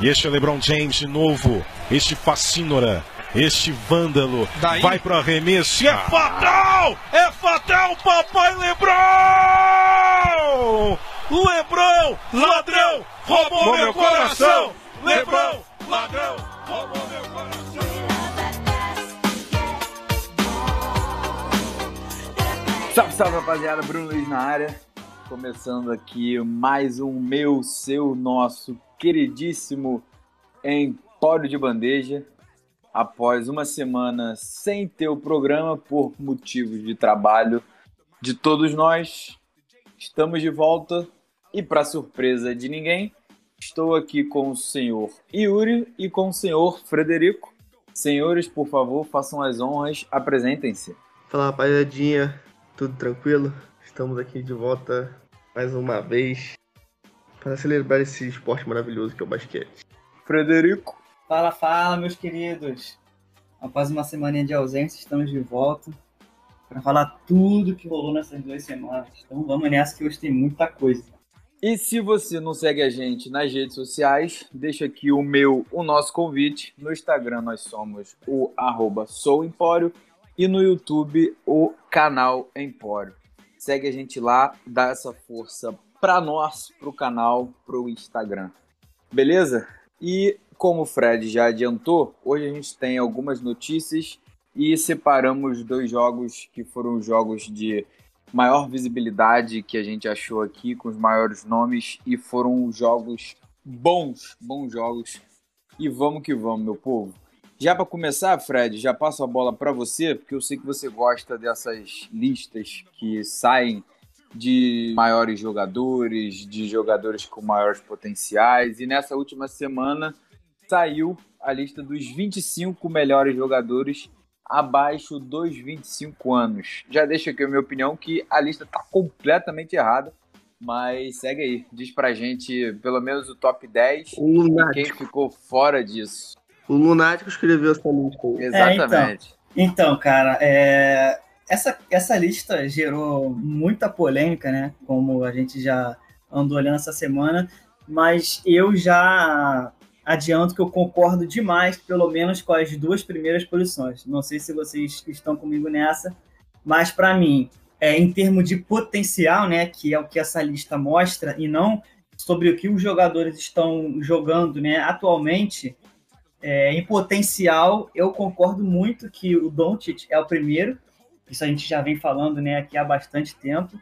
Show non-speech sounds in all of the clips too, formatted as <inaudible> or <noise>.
E este é LeBron James de novo. Este fascínora. Este vândalo. Daí? Vai pro arremesso. E é fatal! É fatal, papai LeBron! LeBron, ladrão, roubou meu coração! LeBron, ladrão, roubou meu coração! Salve, salve rapaziada, Bruno Luiz na área. Começando aqui mais um meu, seu, nosso queridíssimo Empório de Bandeja. Após uma semana sem ter o programa por motivos de trabalho de todos nós, estamos de volta e, para surpresa de ninguém, estou aqui com o senhor Yuri e com o senhor Frederico. Senhores, por favor, façam as honras, apresentem-se. Fala rapaziadinha, tudo tranquilo? Estamos aqui de volta mais uma vez para celebrar esse esporte maravilhoso que é o basquete. Frederico, Fala, fala, meus queridos. Após uma semaninha de ausência, estamos de volta para falar tudo que rolou nessas duas semanas. Então vamos nessa que hoje tem muita coisa. E se você não segue a gente nas redes sociais, deixa aqui o meu, o nosso convite. No Instagram nós somos o arroba souempório e no YouTube o canal Empório. Segue a gente lá, dá essa força para nós, pro canal, pro Instagram. Beleza? E como o Fred já adiantou, hoje a gente tem algumas notícias e separamos dois jogos que foram os jogos de maior visibilidade que a gente achou aqui, com os maiores nomes, e foram jogos bons, bons jogos. E vamos que vamos, meu povo. Já para começar, Fred, já passo a bola para você, porque eu sei que você gosta dessas listas que saem de maiores jogadores, de jogadores com maiores potenciais, e nessa última semana saiu a lista dos 25 melhores jogadores abaixo dos 25 anos. Já deixo aqui a minha opinião que a lista está completamente errada, mas segue aí, diz pra gente pelo menos o top 10 O e quem ficou fora disso. o Lunático escreveu essa lista aí. Exatamente. Então, cara, é, essa, essa lista gerou muita polêmica, né? Como a gente já andou olhando essa semana, mas eu já adianto que eu concordo demais, pelo menos com as duas primeiras posições. Não sei se vocês estão comigo nessa, mas para mim, é, em termos de potencial, né, que é o que essa lista mostra, e não sobre o que os jogadores estão jogando, né, atualmente, é, em potencial, eu concordo muito que o Doncic é o primeiro. Isso a gente já vem falando, né, aqui há bastante tempo.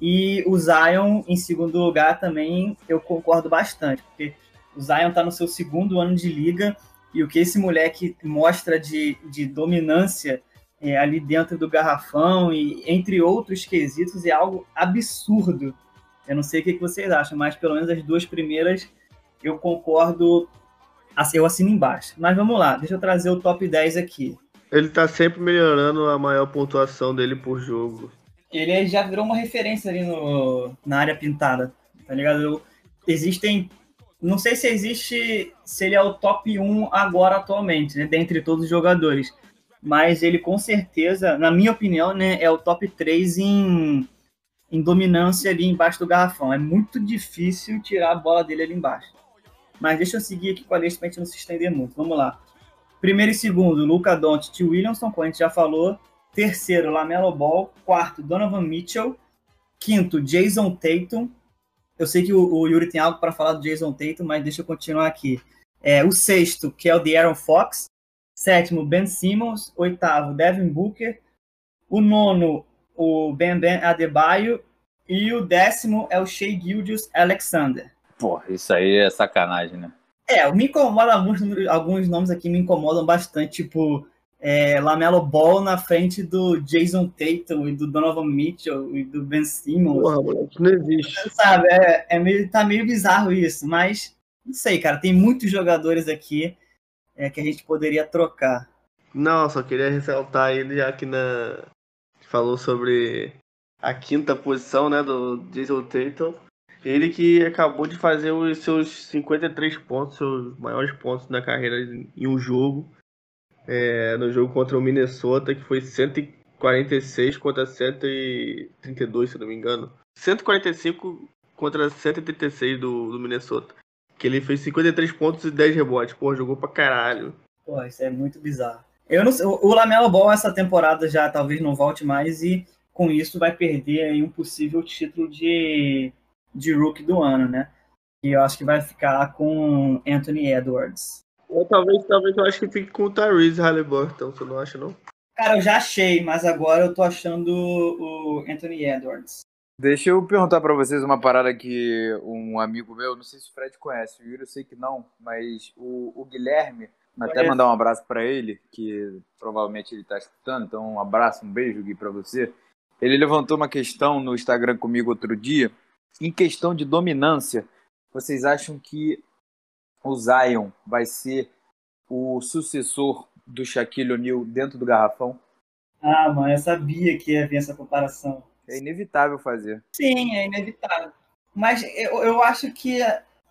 E o Zion em segundo lugar também eu concordo bastante, porque o Zion está no seu segundo ano de liga e o que esse moleque mostra de, de dominância é, ali dentro do garrafão e entre outros quesitos é algo absurdo. Eu não sei o que, que vocês acham, mas pelo menos as duas primeiras eu concordo, assim, eu assino embaixo. Mas vamos lá, deixa eu trazer o top 10 aqui. Ele tá sempre melhorando a maior pontuação dele por jogo. Ele já virou uma referência ali no, na área pintada, tá ligado? Existem. Não sei se existe. Se ele é o top 1 agora atualmente, né? Dentre todos os jogadores. Mas ele com certeza, na minha opinião, né, é o top 3 em, em dominância ali embaixo do garrafão. É muito difícil tirar a bola dele ali embaixo. Mas deixa eu seguir aqui com a lista pra gente não se estender muito. Vamos lá. Primeiro e segundo, Luca Doncic e Williamson, como a gente já falou. Terceiro, Lamelo Ball. Quarto, Donovan Mitchell. Quinto, Jason Tatum. Eu sei que o, Yuri tem algo para falar do Jason Tatum, mas deixa eu continuar aqui. É, o sexto, que é o De'Aaron Fox. Sétimo, Ben Simmons. Oitavo, Devin Booker. O nono, o Ben Ben Adebayo. E o décimo é o Shea Gildius Alexander. Pô, isso aí é sacanagem, né? É, me incomoda alguns, alguns nomes aqui me incomodam bastante, tipo é, Lamelo Ball na frente do Jason Tatum e do Donovan Mitchell e do Ben Simmons. Porra, moleque, não existe. Sabe, é, é meio, tá meio bizarro isso, mas não sei, cara, tem muitos jogadores aqui é, que a gente poderia trocar. Não, só queria ressaltar ele já que na falou sobre a quinta posição, né, do Jason Tatum. Ele que acabou de fazer os seus 53 pontos, seus maiores pontos na carreira em um jogo. É, no jogo contra o Minnesota, que foi 146 contra 132, se não me engano. 145 contra 136 do, do Minnesota. Que ele fez 53 pontos e 10 rebotes. Pô, jogou pra caralho. Pô, isso é muito bizarro. Eu não sei, o Lamelo Ball essa temporada já talvez não volte mais e com isso vai perder aí um possível título de, de rookie do ano, né? E eu acho que vai ficar com Anthony Edwards. Ou talvez, talvez eu acho que fique com o Tyrese Halliburton, você não acha, não? Cara, eu já achei, mas agora eu tô achando o Anthony Edwards. Deixa eu perguntar para vocês uma parada que um amigo meu, não sei se o Fred conhece, o Yuri eu sei que não, mas o, o Guilherme, até mandar um abraço para ele, que provavelmente ele tá escutando, então um abraço, um beijo Gui para você. Ele levantou uma questão no Instagram comigo outro dia, em questão de dominância, vocês acham que o Zion vai ser o sucessor do Shaquille O'Neal dentro do garrafão? Ah, mano, eu sabia que ia vir essa comparação. É inevitável fazer. Sim, é inevitável. Mas eu, eu acho que,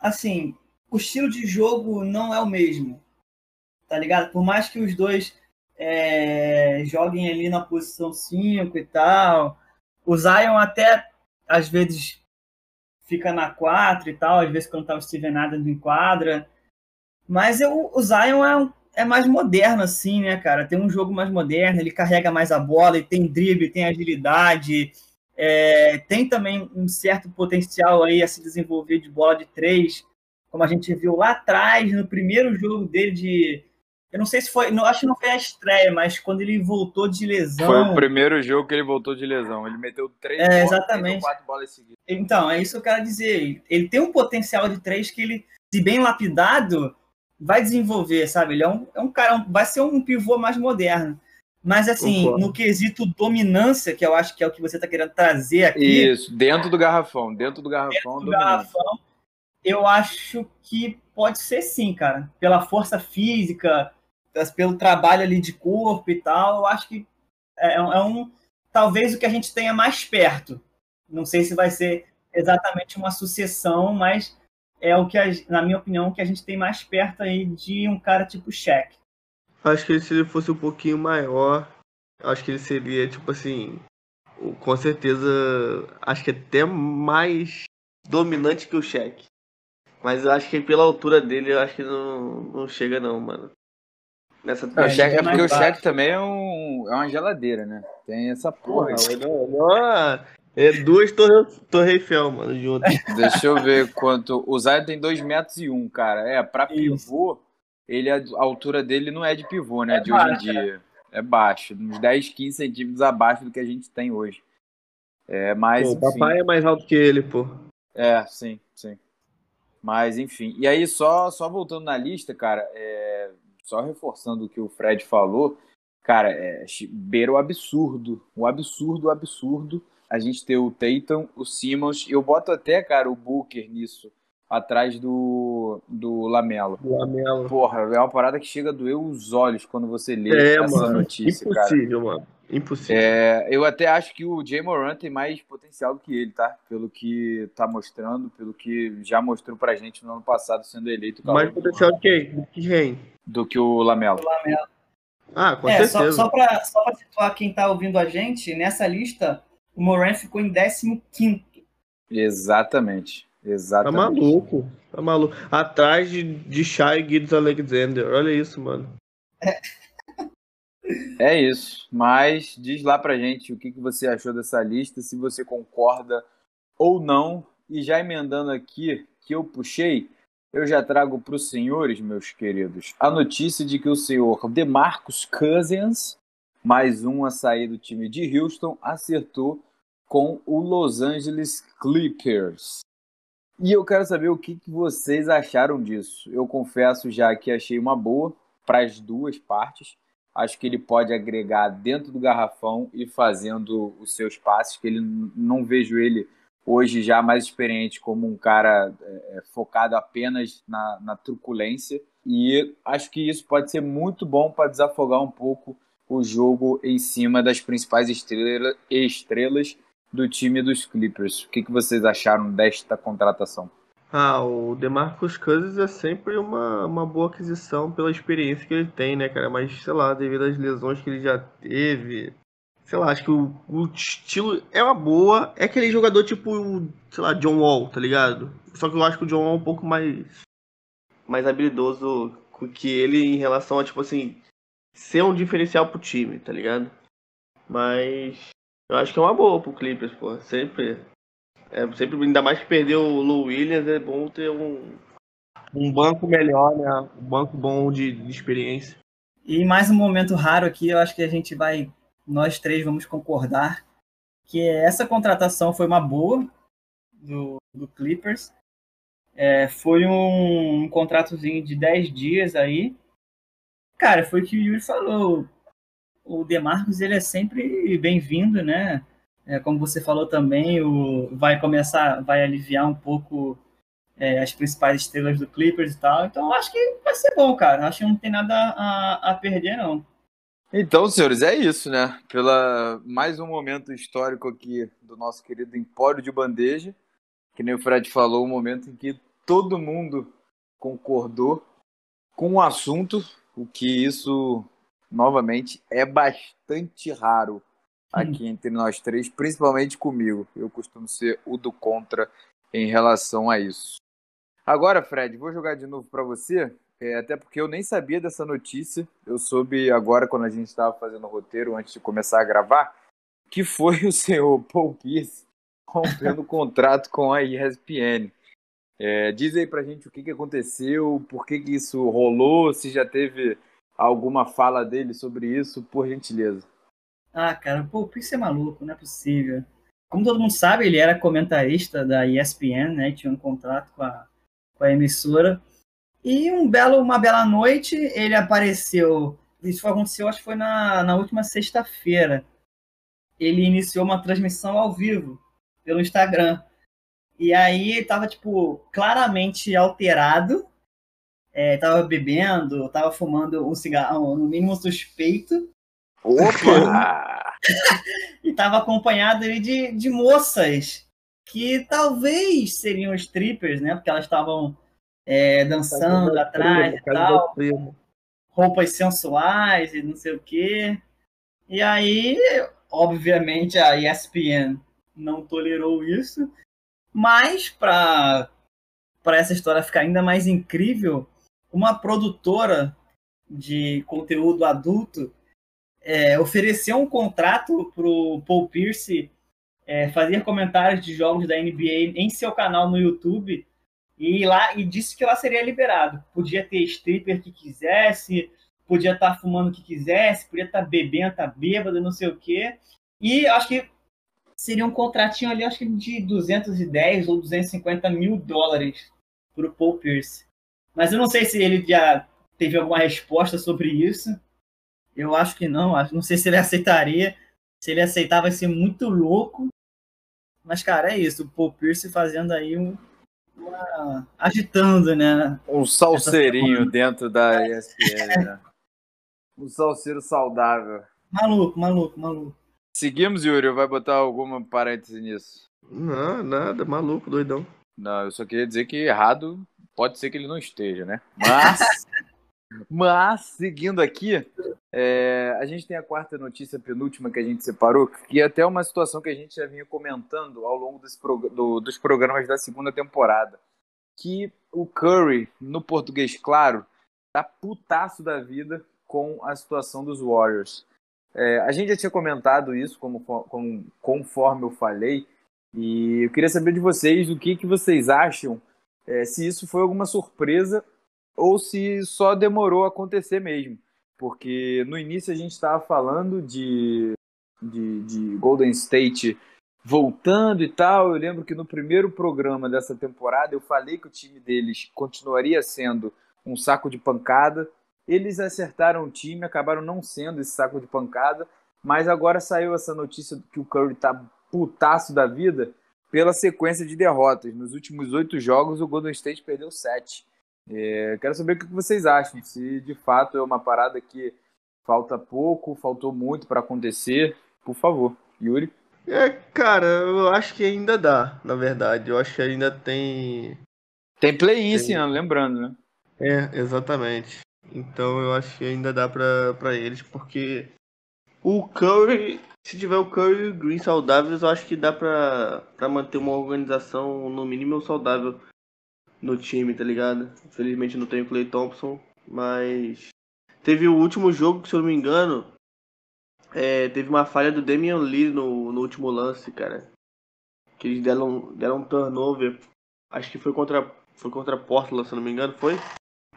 assim, o estilo de jogo não é o mesmo. Tá ligado? Por mais que os dois é, joguem ali na posição 5 e tal, o Zion até às vezes fica na 4 e tal, às vezes quando tá o Steven Adams em quadra. Mas eu, o Zion é, um, é mais moderno, assim, né, cara? Tem um jogo mais moderno, ele carrega mais a bola, ele tem drible, tem agilidade, é, tem também um certo potencial aí a se desenvolver de bola de três, como a gente viu lá atrás, no primeiro jogo dele de. Eu não sei se foi. Não, acho que não foi a estreia, mas quando ele voltou de lesão. Foi o primeiro jogo que ele voltou de lesão. Ele meteu três é, bolas, exatamente. quatro bolas seguidas. Então, é isso que eu quero dizer. Ele tem um potencial de três que ele, se bem lapidado, vai desenvolver, sabe? Ele é um, é um cara, vai ser um pivô mais moderno. Mas, assim, Concordo. no quesito dominância, que eu acho que é o que você está querendo trazer aqui, Isso, dentro do garrafão. Dentro do garrafão, do dominante. garrafão, eu acho que pode ser sim, cara. Pela força física, pelo trabalho ali de corpo e tal, eu acho que é, um- é um. Talvez o que a gente tenha mais perto. Não sei se vai ser exatamente uma sucessão, mas é o que, a- na minha opinião, que a gente tem mais perto aí de um cara tipo Shaq. Acho que se ele fosse um pouquinho maior, acho que ele seria, tipo assim, com certeza, acho que até mais dominante que o Shaq. Mas eu acho que pela altura dele, eu acho que não, não chega não, mano. Nessa É, o Shaq- é É, porque o baixo. também é, um, é uma geladeira, né? Tem essa porra. Porra, não, não, é duas Torre, torre Eiffel, mano, juntas. <laughs> Deixa eu ver quanto. O Zion tem 2 metros e 1, um, cara. É, pra Isso. pivô, ele, a altura dele não é de pivô, né? É de hoje em baixo, dia. É baixo. Uns 10, 15 centímetros abaixo do que a gente tem hoje. É, mas. Pô, o enfim. papai é mais alto que ele, pô. É, sim, sim. Mas, enfim. E aí, só, só voltando na lista, cara, é, só reforçando o que o Fred falou, cara, é, beira o absurdo. O absurdo, o absurdo. A gente ter o Tatum, o Simmons, eu boto até, cara, o Booker nisso, atrás do, do Lamelo. Lamelo. Porra, é uma parada que chega a doer os olhos quando você lê É, essa mano. notícia, cara. Impossível, mano. Impossível. É, eu até acho que o Jay Moran tem mais potencial do que ele, tá? Pelo que tá mostrando, pelo que já mostrou pra gente no ano passado, sendo eleito mais do potencial ano, de quem? De quem? do que o Lamelo. O Lamelo. Ah, com é, só, certeza. só para só pra situar quem tá ouvindo a gente, nessa lista, o Moran ficou em 15 Exatamente. Tá Exatamente. maluco. Tá maluco. Atrás de, de Shai Gibbs Alexander. Olha isso, mano. É isso. Mas diz lá pra gente o que, que você achou dessa lista, se você concorda ou não. E já emendando aqui, que eu puxei, eu já trago para os senhores, meus queridos, a notícia de que o senhor DeMarcus Cousins, mais um a sair do time de Houston, acertou com o Los Angeles Clippers. E eu quero saber o que, que vocês acharam disso. Eu confesso já que achei uma boa para as duas partes. Acho que ele pode agregar dentro do garrafão e fazendo os seus passes, que ele não vejo ele hoje já mais experiente como um cara é, focado apenas na, na truculência. E acho que isso pode ser muito bom para desafogar um pouco o jogo em cima das principais estrela, estrelas do time dos Clippers. O que, que vocês acharam desta contratação? Ah, o DeMarcus Cousins é sempre uma, uma boa aquisição pela experiência que ele tem, né, cara? Mas, sei lá, devido às lesões que ele já teve, sei lá, acho que o, o estilo é uma boa. É aquele jogador tipo, sei lá, John Wall, tá ligado? Só que eu acho que o John Wall é um pouco mais mais habilidoso que ele em relação a, tipo assim, ser um diferencial pro time, tá ligado? Mas eu acho que é uma boa pro Clippers, pô. Sempre. É, sempre, ainda mais que perder o Lou Williams, é bom ter um, um banco melhor, né? Um banco bom de, de experiência. E mais um momento raro aqui, eu acho que a gente vai, nós três vamos concordar que essa contratação foi uma boa do, do Clippers. É, foi um, um contratozinho de 10 dias aí. Cara, foi o que o Yuri falou o Demarcus ele é sempre bem-vindo, né? É, como você falou também, o, vai começar, vai aliviar um pouco é, as principais estrelas do Clippers e tal. Então acho que vai ser bom, cara. Acho que não tem nada a, a perder, não. Então, senhores, é isso, né? Pela mais um momento histórico aqui do nosso querido Empório de Bandeja, que nem o Fred falou, um momento em que todo mundo concordou com o assunto, o que isso novamente, é bastante raro aqui entre nós três, principalmente comigo. Eu costumo ser o do contra em relação a isso. Agora, Fred, vou jogar de novo para você, é, até porque eu nem sabia dessa notícia. Eu soube agora, quando a gente estava fazendo o roteiro, antes de começar a gravar, que foi <laughs> o senhor Paul Pierce rompendo o <laughs> contrato com a ESPN. É, diz aí pra gente o que, que aconteceu, por que, que isso rolou, se já teve alguma fala dele sobre isso, por gentileza. Ah, cara, pô, isso é maluco, não é possível. Como todo mundo sabe, ele era comentarista da ESPN, né? Tinha um contrato com a, com a emissora. E um belo, uma bela noite, ele apareceu. Isso aconteceu, acho que foi na, na última sexta-feira. Ele iniciou uma transmissão ao vivo pelo Instagram. E aí ele tava, tipo, claramente alterado é, tava bebendo, tava fumando um cigarro, no mínimo suspeito. Opa! <laughs> e tava acompanhado de, de moças que talvez seriam strippers, né? Porque elas estavam é, dançando atrás e tal. Roupas sensuais e não sei o quê. E aí, obviamente, a ESPN não tolerou isso. Mas, para essa história ficar ainda mais incrível, uma produtora de conteúdo adulto é, ofereceu um contrato para o Paul Pierce é, fazer comentários de jogos da NBA em seu canal no YouTube e lá e disse que lá seria liberado. Podia ter stripper que quisesse, podia estar tá fumando o que quisesse, podia estar tá bebendo, tá bêbado, não sei o quê. E acho que seria um contratinho ali, acho que de 210 ou 250 mil dólares para o Paul Pierce. Mas eu não sei se ele já teve alguma resposta sobre isso. Eu acho que não. Não sei se ele <laughs> aceitaria. Se ele aceitar, vai ser muito louco. Mas, cara, é isso. O Paul Pierce fazendo aí um. Uma... agitando, né? Um salseirinho dentro da ESPN, né? Um salseiro saudável. Maluco, maluco, maluco. Seguimos, Yuri? Vai botar alguma parêntese nisso? Não, nada, maluco, doidão. Não, eu só queria dizer que errado pode ser que ele não esteja, né? Mas, <laughs> mas seguindo aqui, é, a gente tem a quarta notícia penúltima que a gente separou, que é até uma situação que a gente já vinha comentando ao longo prog do, dos programas da segunda temporada. Que o Curry, no português claro, tá putaço da vida com a situação dos Warriors. É, a gente já tinha comentado isso, como, como, conforme eu falei, e eu queria saber de vocês o que, que vocês acham é, se isso foi alguma surpresa ou se só demorou a acontecer mesmo. Porque no início a gente estava falando de, de, de, Golden State voltando e tal. Eu lembro que no primeiro programa dessa temporada eu falei que o time deles continuaria sendo um saco de pancada. Eles acertaram o time, acabaram não sendo esse saco de pancada, mas agora saiu essa notícia que o Curry tá putaço da vida pela sequência de derrotas. Nos últimos oito jogos, o Golden State perdeu sete. É, quero saber o que vocês acham, se de fato é uma parada que falta pouco, faltou muito para acontecer. Por favor, Yuri. É, cara, eu acho que ainda dá, na verdade. Eu acho que ainda tem. Tem play-in esse ano, lembrando, né? É, exatamente. Então eu acho que ainda dá para eles, porque o Curry se tiver o Curry e o Green saudáveis, eu acho que dá pra, pra manter uma organização no mínimo saudável no time, tá ligado? Infelizmente não tem o Clay Thompson, mas teve o último jogo, se eu não me engano, é, teve uma falha do Damian Lee no, no último lance, cara. Que eles deram, deram um turnover. Acho que foi contra, foi contra Portland, se eu não me engano, foi?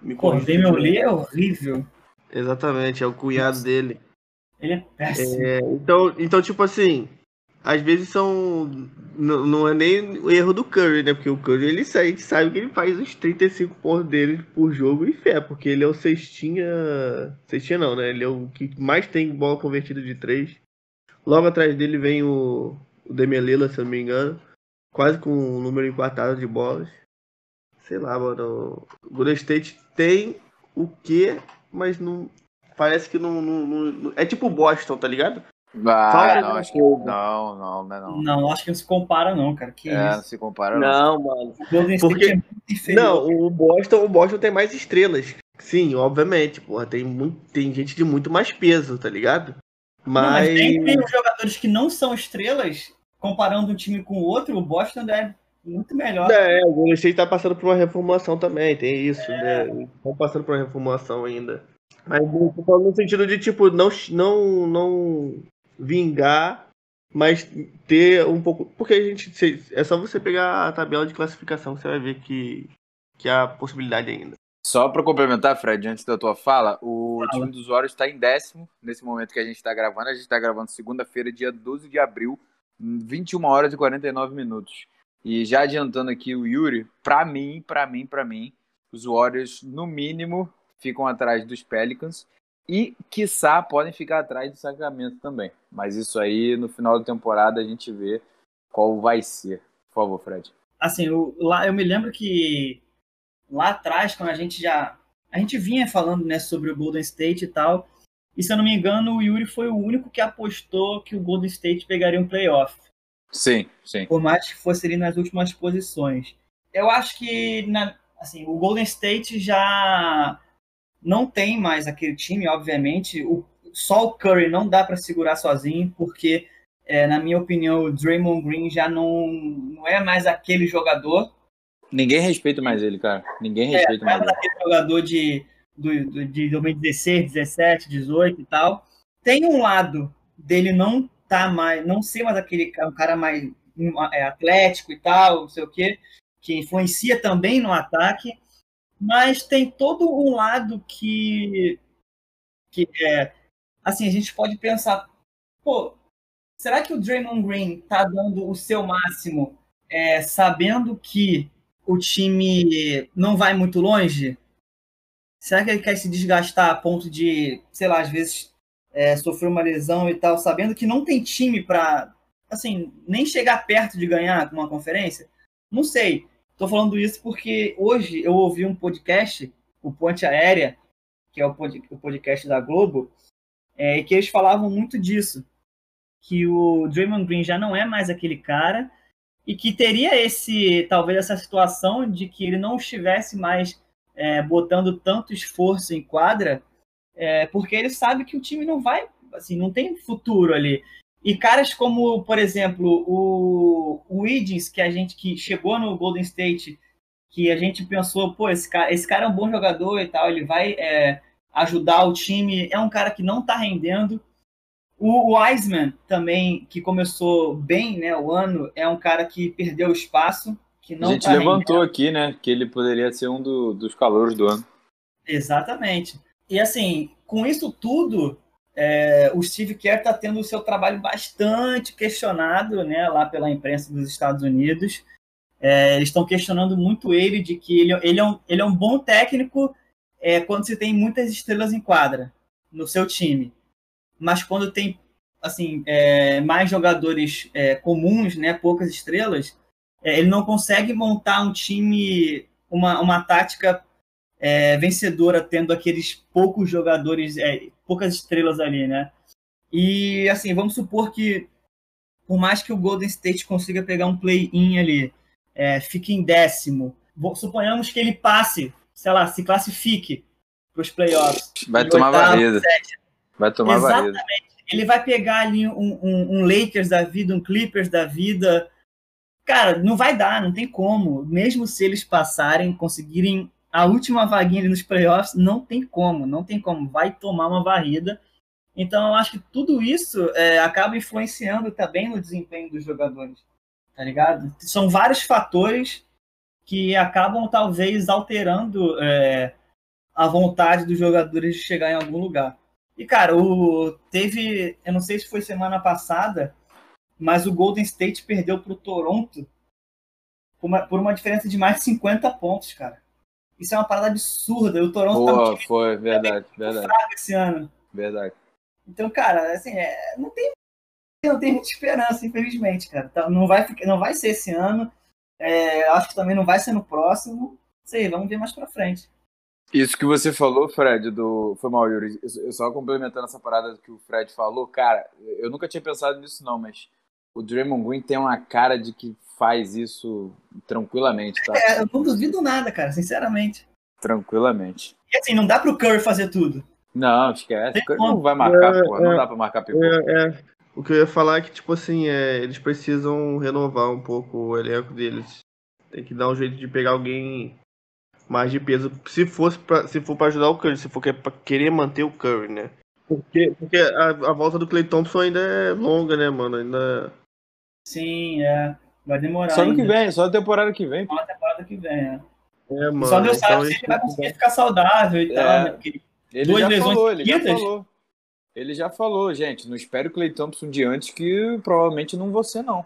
Me Pô, o Damian Lee é horrível. Exatamente, é o cunhado Nossa. dele. Ele é péssimo. É, então, então, tipo assim, às vezes são. Não, não é nem o erro do Curry, né? Porque o Curry ele sabe, sabe que ele faz os 35 pontos dele por jogo e fé, porque ele é o cestinha. Cestinha não, né? Ele é o que mais tem bola convertida de 3. Logo atrás dele vem o, o Lillard, se eu não me engano. Quase com um número empatado de bolas. Sei lá, mano. O Golden State tem o que, mas não. Parece que não, não, não. É tipo Boston, tá ligado? Ah, não, acho que, não, não, não, não. Não, acho que não se compara, não, cara. Que é, isso? não se compara, não. Não, mano. Porque... É não, o Boston, o Boston tem mais estrelas. Sim, obviamente, porra. Tem, muito, tem gente de muito mais peso, tá ligado? Mas. Não, mas tem, tem jogadores que não são estrelas, comparando um time com o outro, o Boston é muito melhor. É, o Golden State tá passando por uma reformulação também, tem isso, é. né? Estão passando por uma reformulação ainda. Mas no sentido de, tipo, não, não, não vingar, mas ter um pouco. Porque a gente. É só você pegar a tabela de classificação, você vai ver que, que há possibilidade ainda. Só para complementar, Fred, antes da tua fala, o time dos Warriors está em décimo nesse momento que a gente está gravando. A gente está gravando segunda-feira, dia 12 de abril, 21 horas e 49 minutos. E já adiantando aqui o Yuri, para mim, para mim, para mim, os Warriors, no mínimo, ficam atrás dos Pelicans e, quiçá, podem ficar atrás do Sacramento também. Mas isso aí, no final da temporada, a gente vê qual vai ser. Por favor, Fred. Assim, eu, lá, eu me lembro que lá atrás, quando a gente já. A gente vinha falando né, sobre o Golden State e tal. E se eu não me engano, o Yuri foi o único que apostou que o Golden State pegaria um playoff. Sim, sim. Por mais que fosse ali nas últimas posições. Eu acho que na, assim, o Golden State já não tem mais aquele time, obviamente. O, só o Curry não dá para segurar sozinho, porque, é, na minha opinião, o Draymond Green já não, não é mais aquele jogador. Ninguém respeita mais ele, cara. Ninguém é, respeita é, mais, ele. aquele jogador de, do, de 2016, 17, 18 e tal. Tem um lado dele não tá mais, não ser mais aquele um cara mais é, atlético e tal, não sei o quê, que influencia também no ataque mas tem todo um lado que, que é, assim, a gente pode pensar, pô, será que o Draymond Green tá dando o seu máximo, é, sabendo que o time não vai muito longe? Será que ele quer se desgastar a ponto de, sei lá, às vezes é, sofrer uma lesão e tal, sabendo que não tem time para, assim, nem chegar perto de ganhar uma conferência? Não sei. Estou falando isso porque hoje eu ouvi um podcast, o Ponte Aérea, que é o podcast da Globo, é, que eles falavam muito disso, que o Draymond Green já não é mais aquele cara e que teria esse talvez essa situação de que ele não estivesse mais é, botando tanto esforço em quadra, é, porque ele sabe que o time não vai, assim, não tem futuro ali. E caras como, por exemplo, o, o Wiggins, que a gente que chegou no Golden State, que a gente pensou, pô, esse cara, esse cara é um bom jogador e tal, ele vai é, ajudar o time, é um cara que não está rendendo. O Wiseman também, que começou bem né, o ano, é um cara que perdeu espaço. Que não a gente tá levantou rendendo. aqui, né, que ele poderia ser um do, dos calores do ano. Exatamente. E assim, com isso tudo, é, o Steve Kerr está tendo o seu trabalho bastante questionado né, lá pela imprensa dos Estados Unidos. É, estão questionando muito ele de que ele, ele, é, um, ele é um bom técnico é, quando você tem muitas estrelas em quadra no seu time. Mas quando tem assim é, mais jogadores é, comuns, né, poucas estrelas, é, ele não consegue montar um time, uma, uma tática é, vencedora tendo aqueles poucos jogadores, é, poucas estrelas ali, né? E assim, vamos supor que por mais que o Golden State consiga pegar um play-in ali, é, fique em décimo, suponhamos que ele passe, sei lá, se classifique para os playoffs. Vai tomar varrida. Vai tomar Exatamente. Varrida. Ele vai pegar ali um, um, um Lakers da vida, um Clippers da vida, cara, não vai dar, não tem como. Mesmo se eles passarem, conseguirem a última vaguinha nos playoffs, não tem como, não tem como. Vai tomar uma varrida. Então, eu acho que tudo isso é, acaba influenciando também no desempenho dos jogadores, tá ligado? São vários fatores que acabam, talvez, alterando é, a vontade dos jogadores de chegar em algum lugar. E, cara, o, teve, eu não sei se foi semana passada, mas o Golden State perdeu para o Toronto por uma, por uma, diferença de mais de 50 pontos, cara. Isso é uma parada absurda. O Toronto Boa, tá foi, verdade, verdade. esse ano. Verdade. Então, cara, assim, é, não tem não tem muita esperança, infelizmente, cara. Tá, não vai, não vai ser esse ano. É, acho que também não vai ser no próximo. Sei, vamos ver mais pra frente. Isso que você falou, Fred, do. Foi mal, Yuri. Eu só complementando essa parada que o Fred falou, cara, eu nunca tinha pensado nisso, não, mas o Draymond Green tem uma cara de que faz isso tranquilamente, tá? É, eu não duvido nada, cara, sinceramente. Tranquilamente. E assim, não dá pro Curry fazer tudo. Não, esquece. O Curry não vai marcar, é, porra. Não é, dá pra marcar pivô. É, é, O que eu ia falar é que, tipo assim, é, eles precisam renovar um pouco o elenco deles. Tem que dar um jeito de pegar alguém mais de peso. Se fosse pra, se for para ajudar o Curry, se for pra querer manter o Curry, né? Porque, porque a, a volta do Clay Thompson ainda é longa, né, mano? Ainda. Sim, é. Vai demorar. Só no que vem, só na temporada que vem. Só na temporada que vem, é. É, mano. Só Deus sabe então se ele vai conseguir ficar saudável e é. tal, né? Porque ele duas já lesões falou, ele já falou. Ele já falou, gente. Não espere o Clay Thompson de antes, que provavelmente não você, não.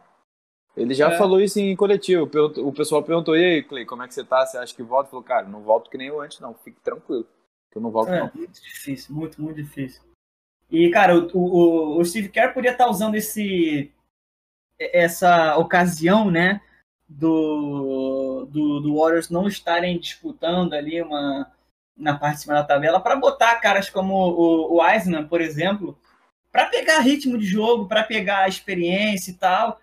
Ele já é. falou isso em coletivo. O pessoal perguntou: e aí, Clay, como é que você tá? Você acha que volta? Ele falou: cara, não volto que nem eu antes, não. Fique tranquilo. Que eu não volto, é, não. Muito difícil, muito, muito difícil. E, cara, o, o, o Steve Kerr podia estar tá usando esse, essa ocasião, né, do, do, do Warriors não estarem disputando ali uma, na parte de cima da tabela para botar caras como o, o Eisman, por exemplo, para pegar ritmo de jogo, para pegar experiência e tal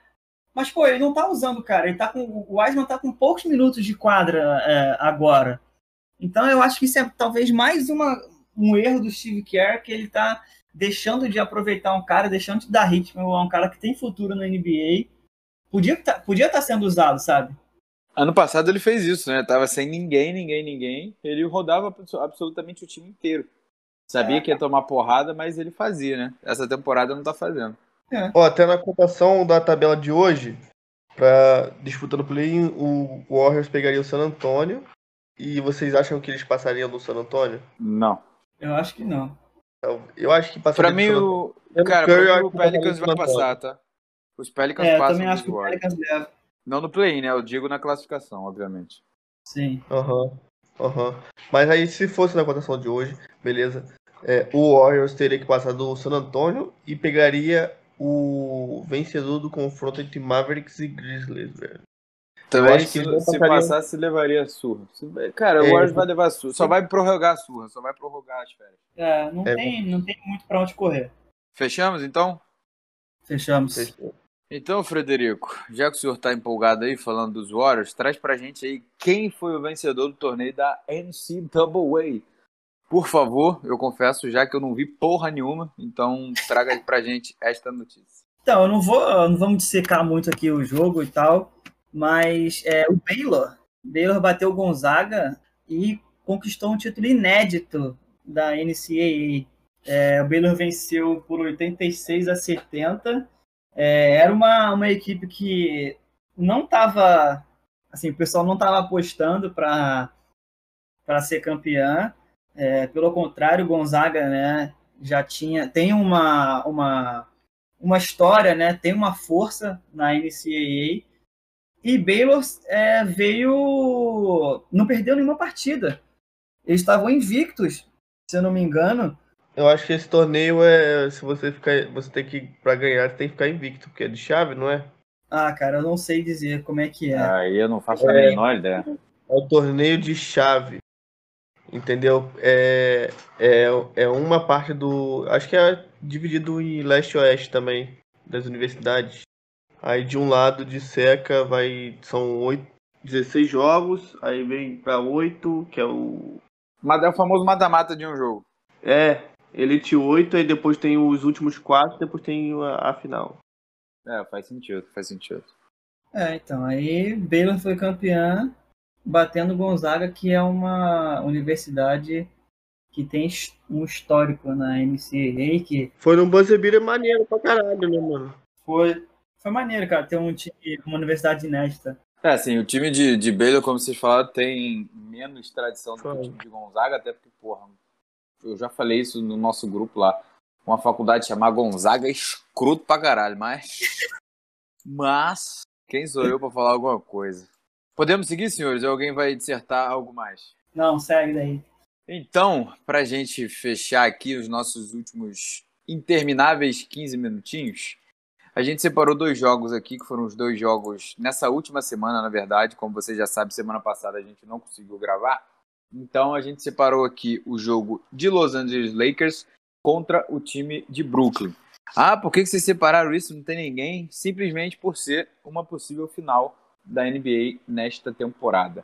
mas, pô, ele não tá usando, cara. Ele tá com, o Wiseman tá com poucos minutos de quadra é, agora. Então eu acho que isso é talvez mais uma, um erro do Steve Kerr, que ele tá deixando de aproveitar um cara, deixando de dar ritmo a um cara que tem futuro na NBA. Podia tá, podia estar tá sendo usado, sabe? Ano passado ele fez isso, né? Tava sem ninguém, ninguém, ninguém. Ele rodava absolutamente o time inteiro. Sabia é. que ia tomar porrada, mas ele fazia, né? Essa temporada não tá fazendo. É. Ó, até na cotação da tabela de hoje, pra, disputando o play o Warriors pegaria o San Antonio. E vocês acham que eles passariam do San Antonio? Não. Eu acho que não. Eu, eu acho que passaria Pra mim, o, cara, Curry, pra mim, o Pelicans vai passar, tá? Os Pelicans é, passam. Eu também acho que o Pelicans leva. Não no play, né? Eu digo na classificação, obviamente. Sim. Aham. Uhum. Uhum. Mas aí, se fosse na cotação de hoje, beleza. É, o Warriors teria que passar do San Antonio e pegaria o vencedor do confronto entre Mavericks e Grizzlies, velho. Também, se, se passasse, levaria a surra. Cara, é, o Warriors vai levar a surra. Só vai prorrogar a surra, só vai prorrogar as férias. É, não, é. Tem, não tem muito pra onde correr. Fechamos, então? Fechamos. Fechou. Então, Frederico, já que o senhor tá empolgado aí falando dos Warriors, traz pra gente aí quem foi o vencedor do torneio da NCAA. Por favor, eu confesso já que eu não vi porra nenhuma, então traga pra gente esta notícia. Então, eu não vou, não vamos dissecar muito aqui o jogo e tal, mas é, o Baylor, Baylor bateu o Gonzaga e conquistou um título inédito da NCAA. É, o Baylor venceu por 86 a 70. É, era uma, uma equipe que não estava, assim, o pessoal não estava apostando para ser campeã. É, pelo contrário, Gonzaga, né, já tinha tem uma, uma uma história, né, tem uma força na NCAA e Baylor é, veio não perdeu nenhuma partida. Eles estavam invictos, se eu não me engano. Eu acho que esse torneio é se você ficar você tem que para ganhar você tem que ficar invicto, porque é de chave, não é? Ah, cara, eu não sei dizer como é que é. Aí eu não faço a menor ideia. É o torneio de chave. Entendeu? É, é, é uma parte do. Acho que é dividido em leste e oeste também, das universidades. Aí de um lado de seca vai. São 8, 16 jogos, aí vem pra 8, que é o. Mas é o famoso mata-mata de um jogo. É, Elite 8, aí depois tem os últimos 4, depois tem a, a final. É, faz sentido, faz sentido. É, então, aí Baylor foi campeã, batendo Gonzaga, que é uma universidade que tem um histórico na NCAA, que Foi num buzzer beater maneiro pra caralho, né, mano? foi, foi maneiro, cara, ter um time, uma universidade inédita. É, assim, o time de, de Baylor, como vocês falaram, tem menos tradição do que o time de Gonzaga, até porque, porra, eu já falei isso no nosso grupo lá. Uma faculdade chamada Gonzaga é escroto pra caralho, mas. <laughs> Mas, quem sou eu pra falar alguma coisa? Podemos seguir, senhores? Ou alguém vai dissertar algo mais? Não, segue daí. Então, pra gente fechar aqui os nossos últimos intermináveis 15 minutinhos, a gente separou dois jogos aqui, que foram os dois jogos nessa última semana, na verdade. Como você já sabe, semana passada a gente não conseguiu gravar. Então a gente separou aqui o jogo de Los Angeles Lakers contra o time de Brooklyn. Ah, por que vocês separaram isso? Não tem ninguém? Simplesmente por ser uma possível final da NBA nesta temporada.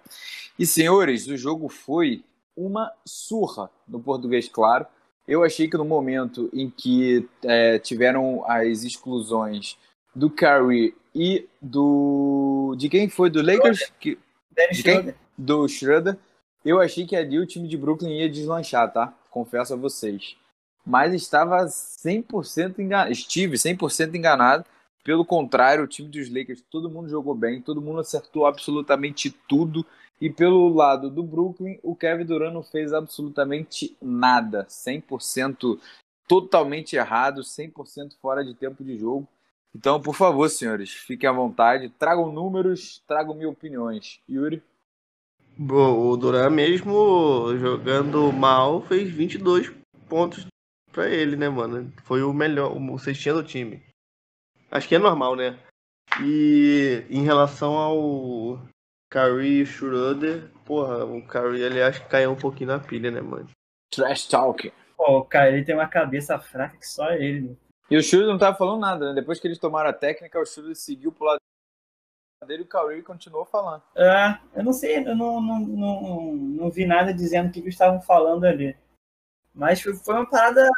E senhores, o jogo foi uma surra, no português claro. Eu achei que no momento em que é, tiveram as exclusões do Curry e do. De quem foi? Do Lakers? Que... De quem? Do Schroeder. Eu achei que ali o time de Brooklyn ia deslanchar, tá? Confesso a vocês. Mas estava 100% enganado. Estive 100% enganado. Pelo contrário, o time dos Lakers, todo mundo jogou bem, todo mundo acertou absolutamente tudo. E pelo lado do Brooklyn, o Kevin Durant não fez absolutamente nada. 100% totalmente errado, 100% fora de tempo de jogo. Então, por favor, senhores, fiquem à vontade, tragam números, tragam mil opiniões. Yuri? Bom, o Duran mesmo jogando mal fez 22 pontos pra ele, né, mano? Foi o melhor, o cestinha do time. Acho que é normal, né? E em relação ao Curry e Schroeder, porra, o Curry ele acho que caiu um pouquinho na pilha, né, mano? Trash talk. Pô, cara, ele tem uma cabeça fraca que só ele. E o Schroeder não tava falando nada, né? Depois que eles tomaram a técnica, o Schroeder seguiu pro lado dele e o Curry continuou falando. É, eu não sei, eu não, não, não, não vi nada dizendo o que eles estavam falando ali. Mas foi uma parada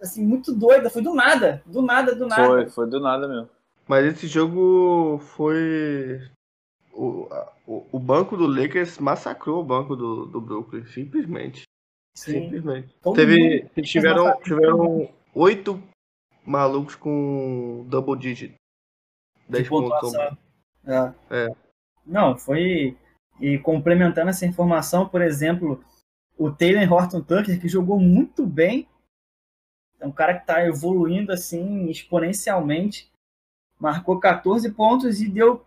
assim, muito doida, foi do nada, do nada, do nada. Foi, foi do nada mesmo. Mas esse jogo foi. O, o, o banco do Lakers massacrou o banco do, do Brooklyn, simplesmente. Sim. Simplesmente. Todo Teve, tiveram, tiveram oito malucos com double digit. 10 de pontos. pontuação. É. É. Não, foi. E complementando essa informação, por exemplo, o Taylor Horton Tucker, que jogou muito bem, é um cara que está evoluindo assim exponencialmente, marcou 14 pontos e deu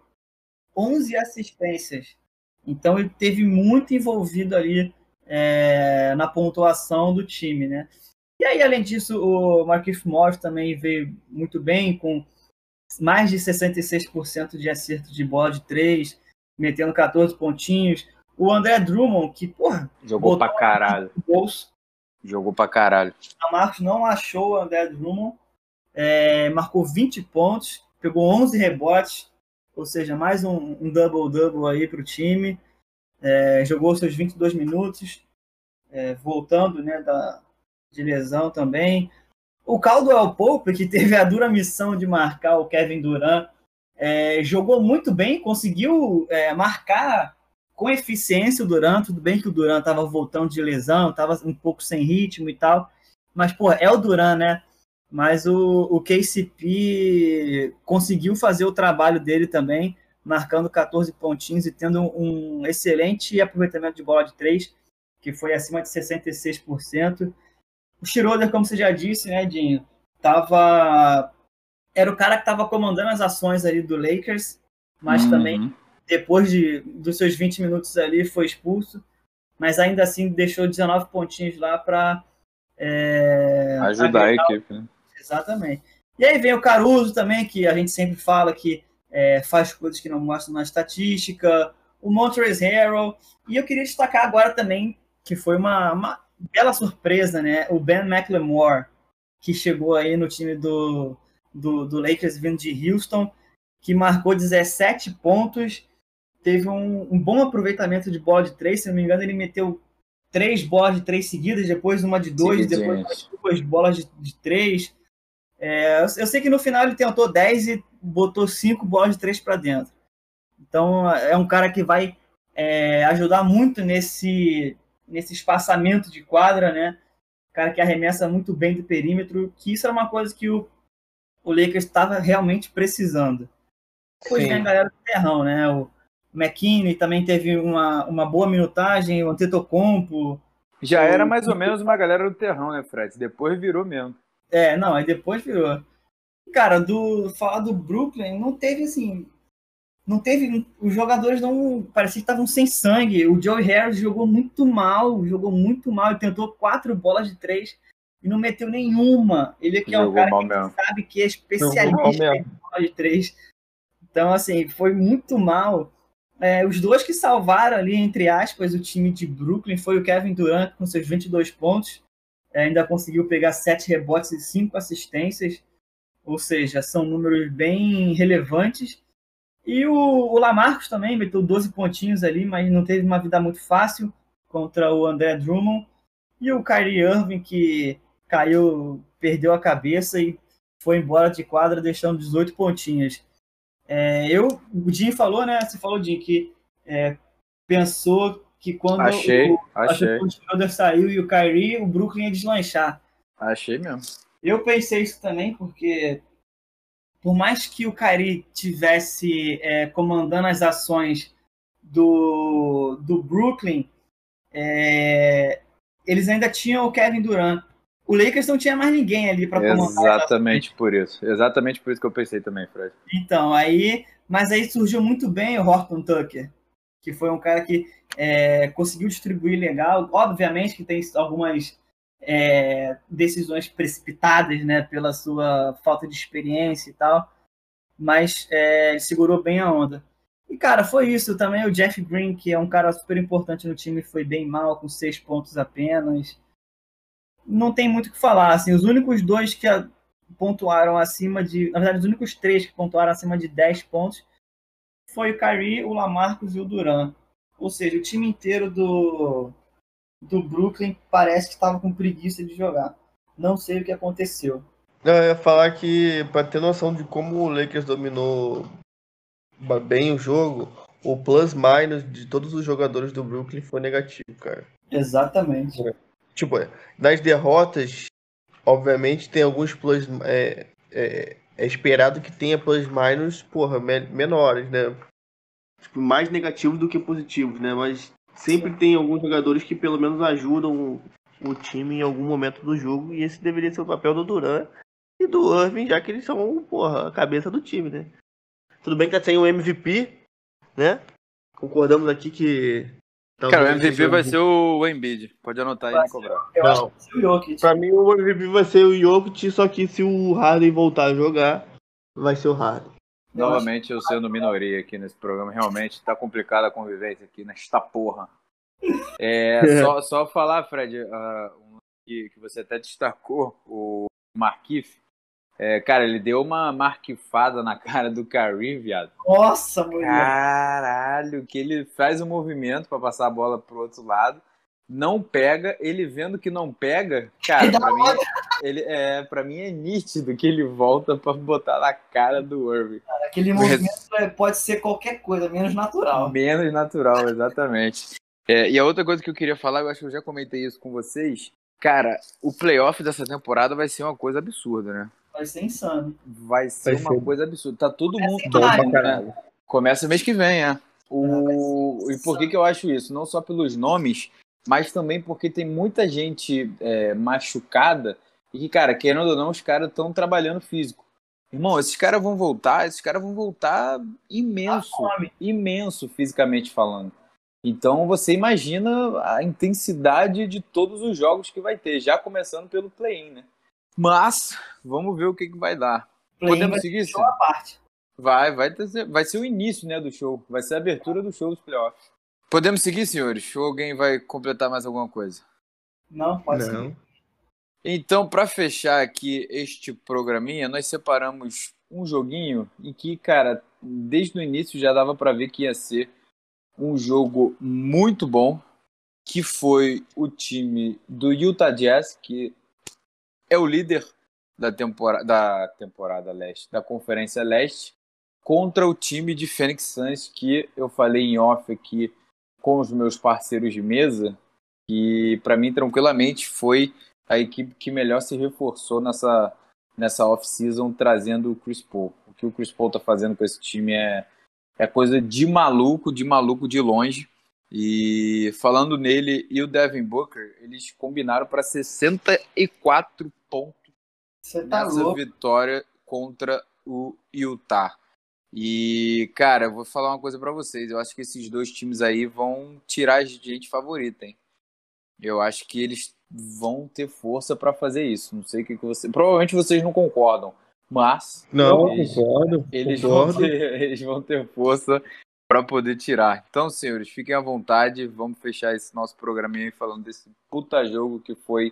11 assistências. Então ele teve muito envolvido ali é, na pontuação do time, né? E aí, além disso, o Marquinhos Morris também veio muito bem, com mais de 66% de acerto de bola de três, metendo 14 pontinhos. O André Drummond, que, porra, Jogou pra caralho. bolso, Jogou pra caralho. a Marcos não achou o André Drummond, é, marcou 20 pontos, pegou 11 rebotes, ou seja, mais um, um double-double aí para o time. É, jogou seus 22 minutos, é, voltando né, da, de lesão também. O Caldwell Pope, que teve a dura missão de marcar o Kevin Durant, é, jogou muito bem, conseguiu é, marcar com eficiência o Durant. Tudo bem que o Durant estava voltando de lesão, estava um pouco sem ritmo e tal. Mas, pô, é o Durant, né? Mas o, o KCP conseguiu fazer o trabalho dele também, marcando 14 pontinhos e tendo um excelente aproveitamento de bola de três, que foi acima de 66%. O Schroeder, como você já disse, né, Dinho, tava... era o cara que estava comandando as ações ali do Lakers, mas Uhum. também depois de, dos seus 20 minutos ali foi expulso, mas ainda assim deixou 19 pontinhos lá para Ajudar a equipe, né? Exatamente. E aí vem o Caruso também, que a gente sempre fala que é, faz coisas que não mostram na estatística, o Montrezl Harrell, e eu queria destacar agora também que foi uma, uma bela surpresa, né? O Ben McLemore, que chegou aí no time do, do, do Lakers vindo de Houston, que marcou 17 pontos, teve um, um bom aproveitamento de bola de três, se não me engano, ele meteu três bolas de três seguidas, depois uma de dois, depois Seguidinhas. duas bolas de, de três. É, eu, eu sei que no final ele tentou 10 e botou cinco bolas de três para dentro. Então é um cara que vai é, ajudar muito nesse, nesse espaçamento de quadra, né? Cara que arremessa muito bem do perímetro, que isso é uma coisa que o, o Lakers estava realmente precisando. Depois Sim. vem a galera do terrão, né? O McKinney também teve uma, uma boa minutagem, o Antetokounmpo. Já era mais ou menos uma galera do terrão, né, Fred? Depois virou mesmo. É, não, aí depois virou. Cara, do falar do Brooklyn, não teve assim, não teve, os jogadores não parecia que estavam sem sangue. O Joey Harris jogou muito mal, jogou muito mal, ele tentou quatro bolas de três e não meteu nenhuma. Ele que é um cara que mesmo. sabe que é especialista em bola de três. Então, assim, foi muito mal. É, os dois que salvaram ali, entre aspas, o time de Brooklyn foi o Kevin Durant com seus 22 pontos. É, ainda conseguiu pegar sete rebotes e cinco assistências. Ou seja, são números bem relevantes. E o, o Lamarcus também meteu 12 pontinhos ali, mas não teve uma vida muito fácil contra o André Drummond. E o Kyrie Irving, que caiu, perdeu a cabeça e foi embora de quadra, deixando 18 pontinhos. É, eu, o Jim falou, né? Você falou, Jim, que é, pensou que quando Achei, o, achei, o Schroeder saiu e o Kyrie, o Brooklyn ia deslanchar. achei mesmo. Eu pensei isso também, porque por mais que o Kyrie tivesse é, comandando as ações do, do Brooklyn, é, eles ainda tinham o Kevin Durant. O Lakers não tinha mais ninguém ali para comandar. Exatamente por isso. Exatamente por isso que eu pensei também, Fred. Então, aí, mas aí surgiu muito bem o Horton Tucker, que foi um cara que é, conseguiu distribuir legal. Obviamente que tem algumas é, decisões precipitadas, né, pela sua falta de experiência e tal, mas é, ele segurou bem a onda. E, cara, foi isso. Também o Jeff Green, que é um cara super importante no time, foi bem mal, com seis pontos apenas. Não tem muito o que falar. Assim, os únicos dois que pontuaram acima de. Na verdade, os únicos três que pontuaram acima de 10 pontos foi o Kyrie, o Lamarcus e o Duran. Ou seja, o time inteiro do, do Brooklyn parece que estava com preguiça de jogar. Não sei o que aconteceu. Não, eu ia falar que, pra ter noção de como o Lakers dominou bem o jogo, o plus-minus de todos os jogadores do Brooklyn foi negativo, cara. Exatamente. Tipo, nas derrotas, obviamente tem alguns plus. É, é, é esperado que tenha plus-minus, porra, me- menores, né? Tipo, mais negativos do que positivos, né? Mas sempre tem alguns jogadores que pelo menos ajudam o time em algum momento do jogo, e esse deveria ser o papel do Duran e do Irving, já que eles são, porra, a cabeça do time, né? Tudo bem que tá sem o MVP, né? Concordamos aqui que. Cara, o MVP vai ser o Embiid. Pode anotar aí Vai e cobrar. Eu Não. acho que vai ser o Jokic. Pra mim, o MVP vai ser o Jokic, só que se o Harden voltar a jogar, vai ser o Harden. Novamente eu sendo minoria aqui nesse programa. Realmente tá complicada a convivência aqui nesta porra. É, <laughs> só, só falar, Fred, um que, que você até destacou, o Markif. É, cara, ele deu uma marquifada na cara do Curry, viado. Nossa, mulher. Caralho, que ele faz um movimento pra passar a bola pro outro lado, não pega, ele vendo que não pega, cara, pra mim, ele é, para mim é nítido que ele volta pra botar na cara do Irving. Aquele movimento é- pode ser qualquer coisa, menos natural. Menos natural, <laughs> exatamente. É, e a outra coisa que eu queria falar, eu acho que eu já comentei isso com vocês. Cara, o playoff dessa temporada vai ser uma coisa absurda, né? Vai ser insano. Vai ser Vai uma ser. coisa absurda. Tá todo Começa mundo. em todo maio, mundo, né? Começa mês que vem, é. O... E por que, que eu acho isso? Não só pelos nomes, mas também porque tem muita gente é, machucada e que, cara, querendo ou não, os caras estão trabalhando físico. Irmão, esses caras vão voltar, esses caras vão voltar imenso, Fome. imenso fisicamente falando. Então você imagina a intensidade de todos os jogos que vai ter, já começando pelo play-in, né? Mas vamos ver o que, que vai dar. Podemos vai seguir, uma parte. Vai, vai, ter, vai ser o início né, do show. Vai ser a abertura do show dos playoffs. Podemos seguir, senhores? Ou alguém vai completar mais alguma coisa? Não, pode ser. Não. Então, para fechar aqui este programinha, nós separamos um joguinho em que, cara, desde o início já dava para ver que ia ser um jogo muito bom, que foi o time do Utah Jazz, que é o líder da temporada, da temporada leste, da Conferência Leste, contra o time de Phoenix Suns que eu falei em off aqui com os meus parceiros de mesa, que para mim tranquilamente foi a equipe que melhor se reforçou nessa nessa off-season trazendo o Chris Paul. O que o Chris Paul tá fazendo com esse time é é coisa de maluco, de maluco de longe. E falando nele e o Devin Booker, eles combinaram para 64 pontos tá nessa louco. vitória contra o Utah. E, cara, eu vou falar uma coisa para vocês. Eu acho que esses dois times aí vão tirar a gente favorita, hein? Eu acho que eles vão ter força para fazer isso. Não sei o que, que você. Provavelmente vocês não concordam, mas Não, eles, concordo. eles, concordo. vão ter, <laughs> eles vão ter força para poder tirar. Então, senhores, fiquem à vontade. Vamos fechar esse nosso programinha aí falando desse puta jogo que foi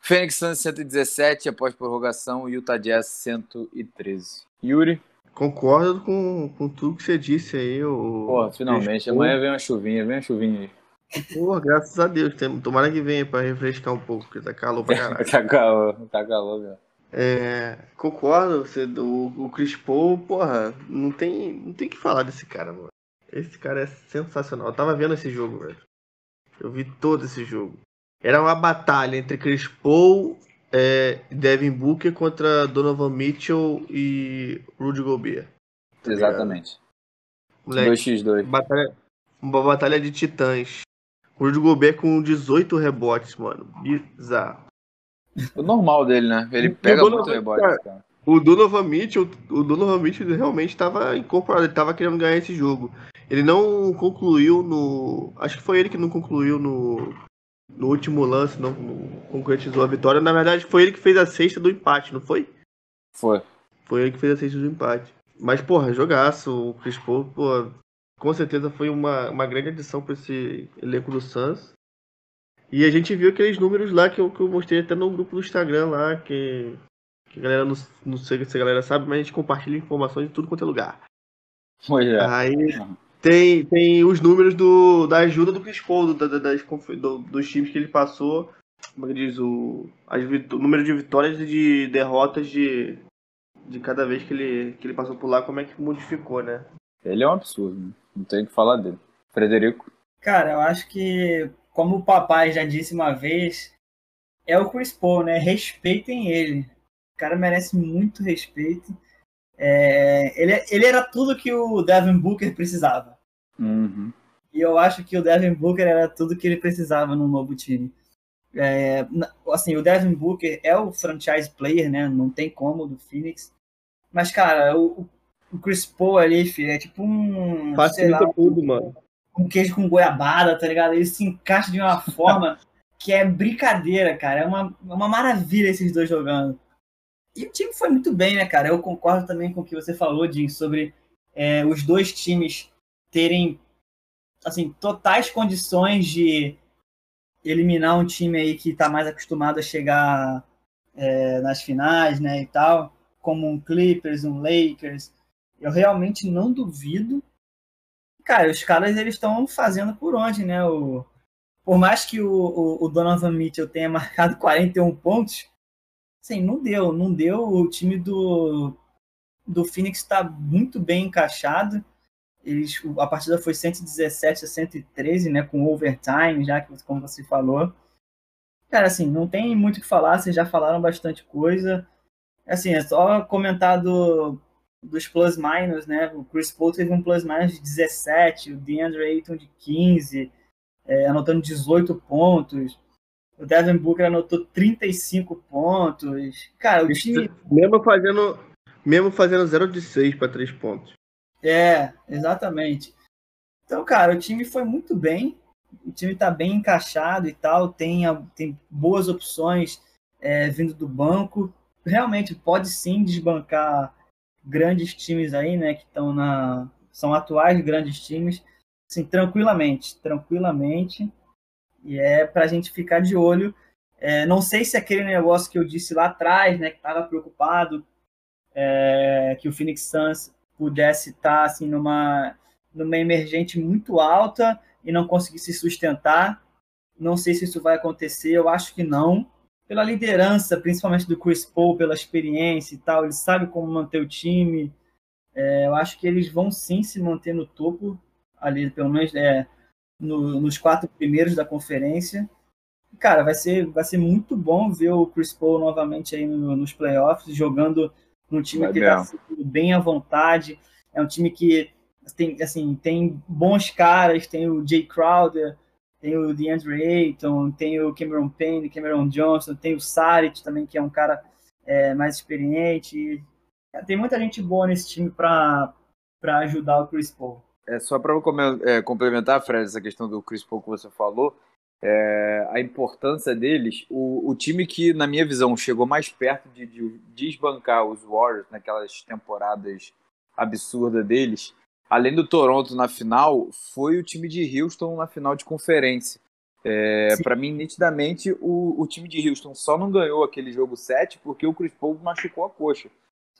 Phoenix Suns 117 após prorrogação e Utah Jazz 113. Yuri, Concordo com, com tudo que você disse aí. O... porra, finalmente. Amanhã vem uma chuvinha, vem uma chuvinha aí. Porra, graças a Deus. Tomara que venha pra refrescar um pouco, porque tá calor pra <laughs> caralho. tá calor, tá calor, meu. É, concordo. Você, o, o Chris Paul, porra, não tem, não tem que falar desse cara, mano. Esse cara é sensacional. Eu tava vendo esse jogo, velho. Eu vi todo esse jogo. Era uma batalha entre Chris Paul é, e Devin Booker contra Donovan Mitchell e Rudy Gobert. Tá? Exatamente. Moleque, 2x2. batalha, uma batalha de titãs. Rudy Gobert com 18 rebotes, mano. Bizarro. O normal dele, né? Ele O pega muito rebote, cara, cara. O Donovan Mitchell, o Donovan Mitchell realmente estava incorporado, ele estava querendo ganhar esse jogo. Ele não concluiu no. Acho que foi ele que não concluiu no, no último lance, não, não concretizou a vitória. Na verdade, foi ele que fez a sexta do empate, não foi? Foi. Foi ele que fez a sexta do empate. Mas, porra, jogaço. O Chris Paul, pô, com certeza foi uma, uma grande adição para esse elenco do Suns. E a gente viu aqueles números lá que eu, que eu mostrei até no grupo do Instagram lá, que, que a galera não, não sei se a galera sabe, mas a gente compartilha informações de tudo quanto é lugar. Pois é. Aí tem, tem os números do, da ajuda do Chris Paul, do, da- das, do- dos times que ele passou. Como é que diz? O, as o número de vitórias e de derrotas de, de cada vez que ele, que ele passou por lá, como é que modificou, né? Ele é um absurdo, né? não tem o que falar dele. Frederico, Cara, eu acho que, como o papai já disse uma vez, é o Chris Paul, né? Respeitem ele. O cara merece muito respeito. É, ele, ele era tudo que o Devin Booker precisava. uhum. E eu acho que o Devin Booker era tudo que ele precisava num novo time. É, assim, o Devin Booker é o franchise player, né? Não tem como do Phoenix. Mas, cara, o, o Chris Paul ali, filho, é tipo um. sei lá, Facilita tudo, mano. um queijo com goiabada, tá ligado? Ele se encaixa de uma forma <laughs> que é brincadeira, cara. É uma, é uma maravilha esses dois jogando. E o time foi muito bem, né, cara? Eu concordo também com o que você falou, Jim, sobre é, os dois times terem, assim, totais condições de eliminar um time aí que tá mais acostumado a chegar é, nas finais, né, e tal, como um Clippers, um Lakers. Eu realmente não duvido Cara, os caras eles estão fazendo por onde, né? O, por mais que o, o, o Donovan Mitchell tenha <laughs> marcado 41 pontos, assim, não deu, não deu. O time do, do Phoenix está muito bem encaixado. Eles, a partida foi 117 a 113, né? Com overtime, já que como você falou. Cara, assim, não tem muito o que falar, vocês já falaram bastante coisa. Assim, é só comentar do, dos plus minus, né? O Chris Paul teve um plus minus de 17, o DeAndre Ayton de 15, é, anotando 18 pontos. O Devin Booker anotou 35 pontos. Cara, o time. Mesmo fazendo, mesmo fazendo 0 de 6 para 3 pontos. É, exatamente. Então, cara, o time foi muito bem. O time tá bem encaixado e tal. Tem, tem boas opções é, vindo do banco. Realmente pode sim desbancar grandes times aí, né? Que estão na. São atuais grandes times. Assim, tranquilamente. Tranquilamente. E é pra gente ficar de olho. É, não sei se aquele negócio que eu disse lá atrás, né? Que tava preocupado. é, que o Phoenix Suns pudesse estar assim numa numa emergente muito alta e não conseguir se sustentar. Não sei se isso vai acontecer, eu acho que não. Pela liderança, principalmente do Chris Paul, pela experiência e tal, ele sabe como manter o time. É, eu acho que eles vão sim se manter no topo, ali pelo menos é, no, nos quatro primeiros da conferência. Cara, vai ser, vai ser muito bom ver o Chris Paul novamente aí no, nos playoffs, jogando num time que está bem à vontade. É um time que tem, assim, tem bons caras, tem o Jay Crowder, tem o DeAndre Ayton, tem o Cameron Payne, Cameron Johnson, tem o Saric também, que é um cara é, mais experiente. Tem muita gente boa nesse time para ajudar o Chris Paul. É, só para é, complementar, Fred, essa questão do Chris Paul que você falou, é, a importância deles, o, o, time que, na minha visão, chegou mais perto de, de desbancar os Warriors naquelas temporadas absurdas deles, além do Toronto na final, foi o time de Houston na final de conferência. É, para mim, nitidamente, o, o, time de Houston só não ganhou aquele jogo 7 porque o Chris Paul machucou a coxa.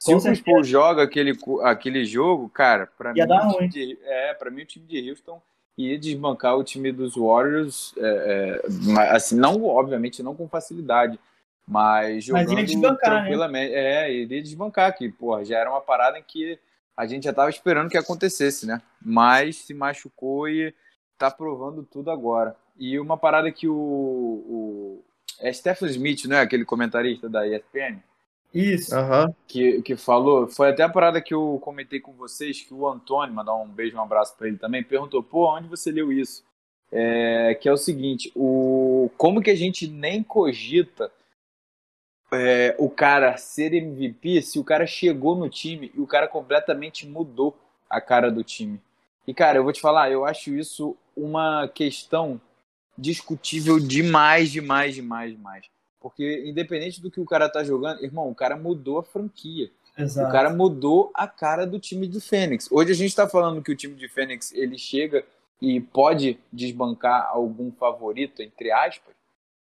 Se o Chris Paul joga aquele, aquele jogo, cara, para mim, de, é, para mim o time de Houston ia desbancar o time dos Warriors, é, é, assim, não, obviamente, não com facilidade, mas jogando mas né? tranquilamente. Né? É, iria desbancar, que, porra, já era uma parada em que a gente já estava esperando que acontecesse, né? Mas se machucou e tá provando tudo agora. E uma parada que o, o é Stephen Smith, não é aquele comentarista da ESPN? Isso. Uhum. Que, que falou, foi até a parada que eu comentei com vocês, que o Antônio, mandar um beijo, um abraço para ele também, perguntou, pô, onde você leu isso? É, que é o seguinte, o, como que a gente nem cogita é, o cara ser MVP se o cara chegou no time e o cara completamente mudou a cara do time? E, cara, eu vou te falar, eu acho isso uma questão discutível demais, demais, demais, demais. Porque independente do que o cara tá jogando, irmão, o cara mudou a franquia. Exato. O cara mudou a cara do time do Fênix. Hoje a gente tá falando que o time de Fênix ele chega e pode desbancar algum favorito, entre aspas.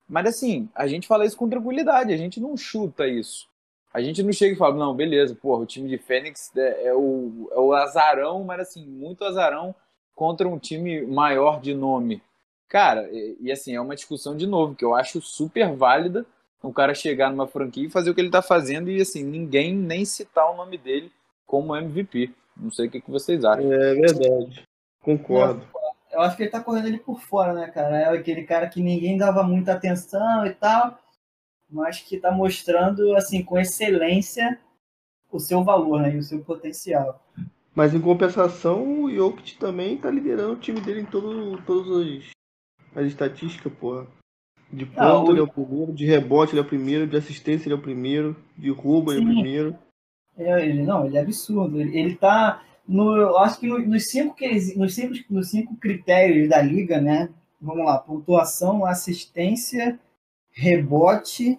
Mas assim, a gente fala isso com tranquilidade, a gente não chuta isso. A gente não chega e fala, não, beleza, porra, o time de Fênix é, é o, é o azarão, mas assim, muito azarão contra um time maior de nome. Cara, e, e, assim, é uma discussão de novo, que eu acho super válida um cara chegar numa franquia e fazer o que ele tá fazendo e assim, ninguém nem citar o nome dele como MVP. Não sei o que, que vocês acham. É verdade. Concordo. Eu acho que ele tá correndo ali por fora, né, cara? É aquele cara que ninguém dava muita atenção e tal, mas que tá mostrando, assim, com excelência o seu valor, né? E o seu potencial. Mas em compensação, o Jokic também tá liderando o time dele em todo, todos os as estatísticas, porra. De ponto ah, o... ele é o primeiro, de rebote ele é o primeiro, de assistência ele é o primeiro, de roubo ele é o primeiro. É, ele, não, ele é absurdo. Ele, ele tá no, eu acho que no, nos, cinco, nos, cinco, nos cinco critérios da liga, né? Vamos lá, pontuação, assistência, rebote,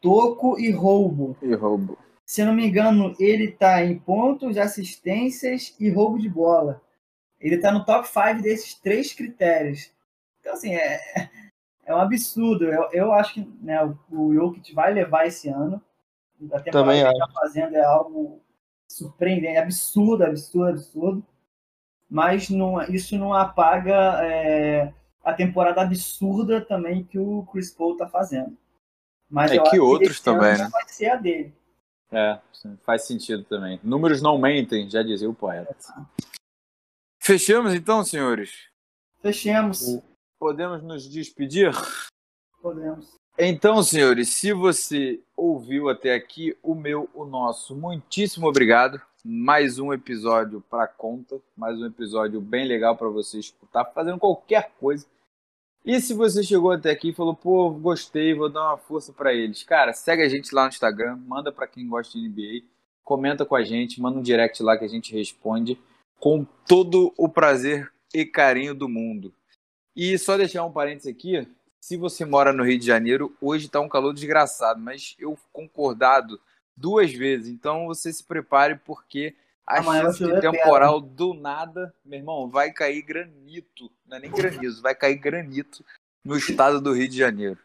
toco e roubo. E roubo. Se eu não me engano, ele tá em pontos, assistências e roubo de bola. Ele tá no top 5 desses três critérios. Então, assim, é, é um absurdo. Eu, eu acho que né, o, o Jokic vai levar esse ano. A temporada Também que ele está fazendo é algo surpreendente, absurdo, absurdo, absurdo. Mas não, isso não apaga é, a temporada absurda também que o Chris Paul está fazendo. Mas é que outros que também, né? Vai ser a dele. É, faz sentido também. Números não mentem, já dizia o poeta. Fechamos então, senhores? Fechamos. Podemos nos despedir? Podemos. Então, senhores, se você ouviu até aqui, o meu, o nosso, muitíssimo obrigado. Mais um episódio para conta, mais um episódio bem legal para você escutar, fazendo qualquer coisa. E se você chegou até aqui e falou, pô, gostei, vou dar uma força para eles. Cara, segue a gente lá no Instagram, manda para quem gosta de NBA, comenta com a gente, manda um direct lá que a gente responde com todo o prazer e carinho do mundo. E só deixar um parênteses aqui, se você mora no Rio de Janeiro, hoje está um calor desgraçado, mas eu concordado duas vezes, então você se prepare porque a chance de temporal do nada, meu irmão, vai cair granito, não é nem granizo, vai cair granito no estado do Rio de Janeiro.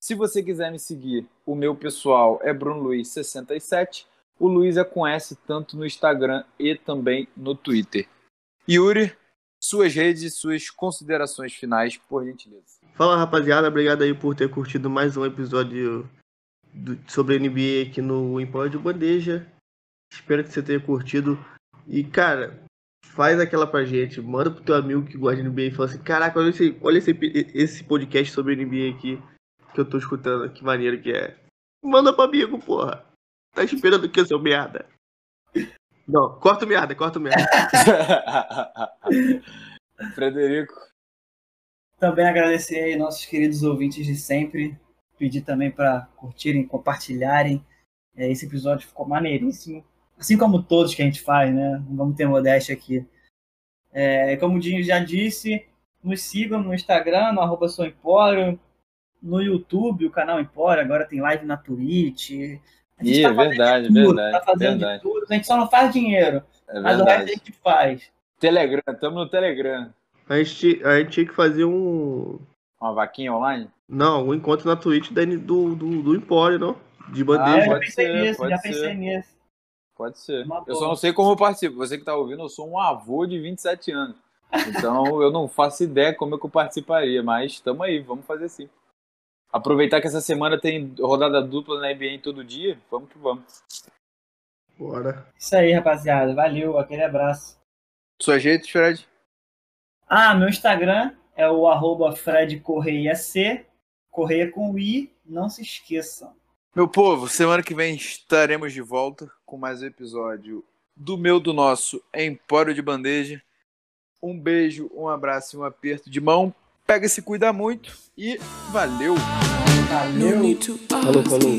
Se você quiser me seguir, o meu pessoal é Bruno Luiz 67. O Luiz é com S tanto no Instagram e também no Twitter. Yuri, suas redes, suas considerações finais, por gentileza. Fala rapaziada, obrigado aí por ter curtido mais um episódio do, sobre NBA aqui no Empório de Bandeja. Espero que você tenha curtido. E, cara, faz aquela pra gente. Manda pro teu amigo que gosta de NBA e fala assim: Caraca, olha esse, olha esse, esse podcast sobre NBA aqui que eu tô escutando. Que maneiro que é. Manda pro amigo, porra. Tá esperando o que, seu merda? Não, corta o merda, corta o merda. <laughs> Frederico. Também agradecer aí nossos queridos ouvintes de sempre. Pedir também para curtirem, compartilharem. É, esse episódio ficou maneiríssimo. Assim como todos que a gente faz, né? Não vamos ter modéstia aqui. É, como o Dinho já disse, nos sigam no Instagram, no arroba no YouTube, o canal Empório, agora tem live na Twitch. A gente Ih, tá verdade, tudo, verdade. Tá fazendo verdade. tudo. A gente só não faz dinheiro. É mas o resto a gente faz. Telegram, estamos no Telegram. A gente, a gente tinha que fazer um. Uma vaquinha online? Não, um encontro na Twitch do, do, do Empório, não? De bandeja. Ah, já pensei ser, nisso, já ser. pensei nisso. Pode ser. eu só não sei como eu participo. Você que tá ouvindo, eu sou um avô de 27 anos. Então eu não faço ideia como é que eu participaria, mas estamos aí, vamos fazer sim. Aproveitar que essa semana tem rodada dupla na NBA todo dia, vamos que vamos. Bora. Isso aí, rapaziada. Valeu, aquele abraço. Sua jeito, Fred? Ah, meu Instagram é o arroba Fred Correia C. Correia com I, não se esqueçam. Meu povo, semana que vem estaremos de volta com mais um episódio do meu, do nosso Empório de Bandeja. Um beijo, um abraço e um aperto de mão. Pega e se cuida muito e valeu! Valeu! Falou, falou.